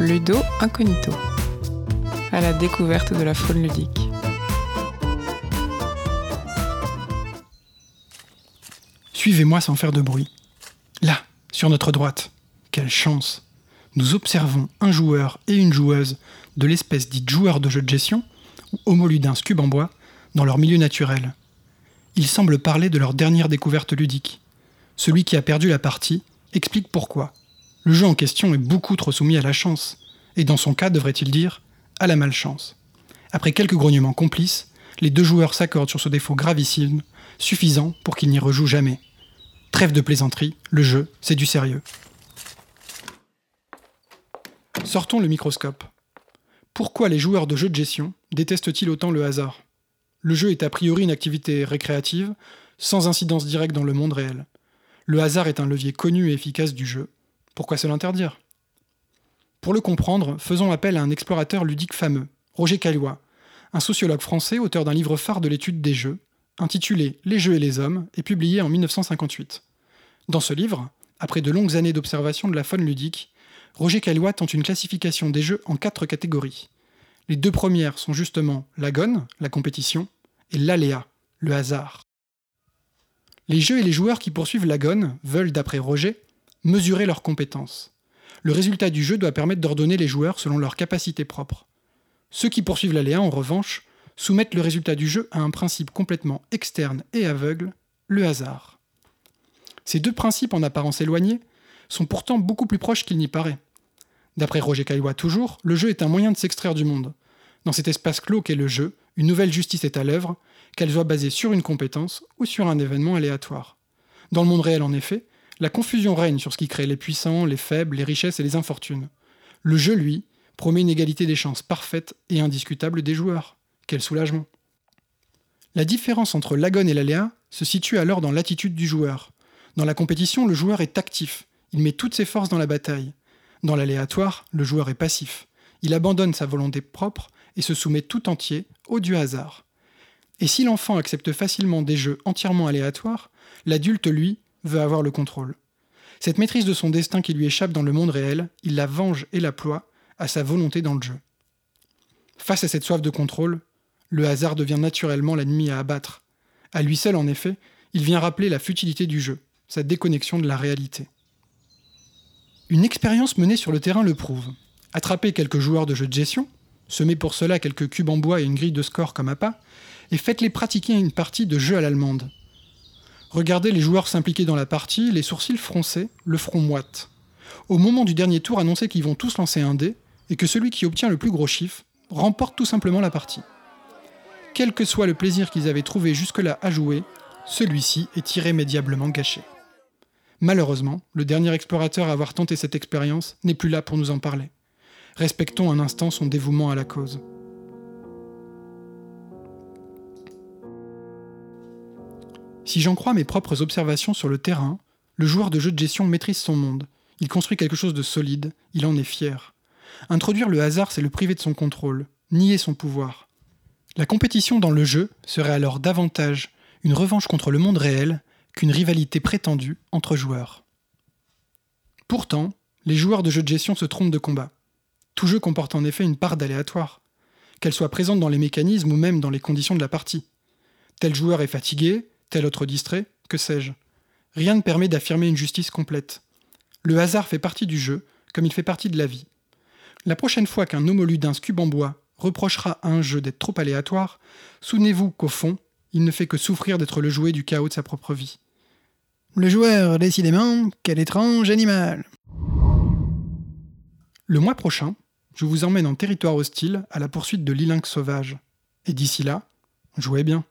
Ludo Incognito, à la découverte de la faune ludique. Suivez-moi sans faire de bruit. Là, sur notre droite. Quelle chance Nous observons un joueur et une joueuse de l'espèce dite joueur de jeu de gestion, ou homoludins cube en bois, dans leur milieu naturel. Ils semblent parler de leur dernière découverte ludique. Celui qui a perdu la partie explique pourquoi. Le jeu en question est beaucoup trop soumis à la chance, et dans son cas, devrait-il dire, à la malchance. Après quelques grognements complices, les deux joueurs s'accordent sur ce défaut gravissime, suffisant pour qu'ils n'y rejouent jamais. Trêve de plaisanterie, le jeu, c'est du sérieux. Sortons le microscope. Pourquoi les joueurs de jeux de gestion détestent-ils autant le hasard? Le jeu est a priori une activité récréative, sans incidence directe dans le monde réel. Le hasard est un levier connu et efficace du jeu. Pourquoi se l'interdire? Pour le comprendre, faisons appel à un explorateur ludique fameux, Roger Caillois, un sociologue français auteur d'un livre phare de l'étude des jeux, intitulé Les jeux et les hommes, et publié en 1958. Dans ce livre, après de longues années d'observation de la faune ludique, Roger Caillois tente une classification des jeux en quatre catégories. Les deux premières sont justement l'agone, la compétition, et l'aléa, le hasard. Les jeux et les joueurs qui poursuivent l'agone veulent, d'après Roger, mesurer leurs compétences. Le résultat du jeu doit permettre d'ordonner les joueurs selon leurs capacités propres. Ceux qui poursuivent l'aléa, en revanche, soumettent le résultat du jeu à un principe complètement externe et aveugle, le hasard. Ces deux principes en apparence éloignés sont pourtant beaucoup plus proches qu'il n'y paraît. D'après Roger Caillois toujours, le jeu est un moyen de s'extraire du monde. Dans cet espace clos qu'est le jeu, une nouvelle justice est à l'œuvre, qu'elle soit basée sur une compétence ou sur un événement aléatoire. Dans le monde réel, en effet, la confusion règne sur ce qui crée les puissants, les faibles, les richesses et les infortunes. Le jeu, lui, promet une égalité des chances parfaite et indiscutable des joueurs. Quel soulagement. La différence entre l'agone et l'aléa se situe alors dans l'attitude du joueur. Dans la compétition, le joueur est actif, il met toutes ses forces dans la bataille. Dans l'aléatoire, le joueur est passif. Il abandonne sa volonté propre et se soumet tout entier au du hasard. Et si l'enfant accepte facilement des jeux entièrement aléatoires, l'adulte, lui, veut avoir le contrôle. Cette maîtrise de son destin qui lui échappe dans le monde réel, il la venge et la ploie à sa volonté dans le jeu. Face à cette soif de contrôle, le hasard devient naturellement l'ennemi à abattre. À lui seul, en effet, il vient rappeler la futilité du jeu, sa déconnexion de la réalité. Une expérience menée sur le terrain le prouve. Attrapez quelques joueurs de jeux de gestion, semez pour cela quelques cubes en bois et une grille de score comme appât, et faites-les pratiquer une partie de jeu à l'allemande. Regardez les joueurs s'impliquer dans la partie, les sourcils froncés, le front moite. Au moment du dernier tour, annoncez qu'ils vont tous lancer un dé, et que celui qui obtient le plus gros chiffre remporte tout simplement la partie. Quel que soit le plaisir qu'ils avaient trouvé jusque-là à jouer, celui-ci est irrémédiablement gâché. Malheureusement, le dernier explorateur à avoir tenté cette expérience n'est plus là pour nous en parler. Respectons un instant son dévouement à la cause. Si j'en crois mes propres observations sur le terrain, le joueur de jeu de gestion maîtrise son monde. Il construit quelque chose de solide, il en est fier. Introduire le hasard, c'est le priver de son contrôle, nier son pouvoir. La compétition dans le jeu serait alors davantage une revanche contre le monde réel qu'une rivalité prétendue entre joueurs. Pourtant, les joueurs de jeux de gestion se trompent de combat. Tout jeu comporte en effet une part d'aléatoire, qu'elle soit présente dans les mécanismes ou même dans les conditions de la partie. Tel joueur est fatigué, tel autre distrait, que sais-je? Rien ne permet d'affirmer une justice complète. Le hasard fait partie du jeu, comme il fait partie de la vie. La prochaine fois qu'un homoludin cube en bois reprochera à un jeu d'être trop aléatoire, souvenez-vous qu'au fond, il ne fait que souffrir d'être le jouet du chaos de sa propre vie. Le joueur, décidément, quel étrange animal. Le mois prochain, je vous emmène en territoire hostile à la poursuite de l'ilinx sauvage. Et d'ici là, jouez bien.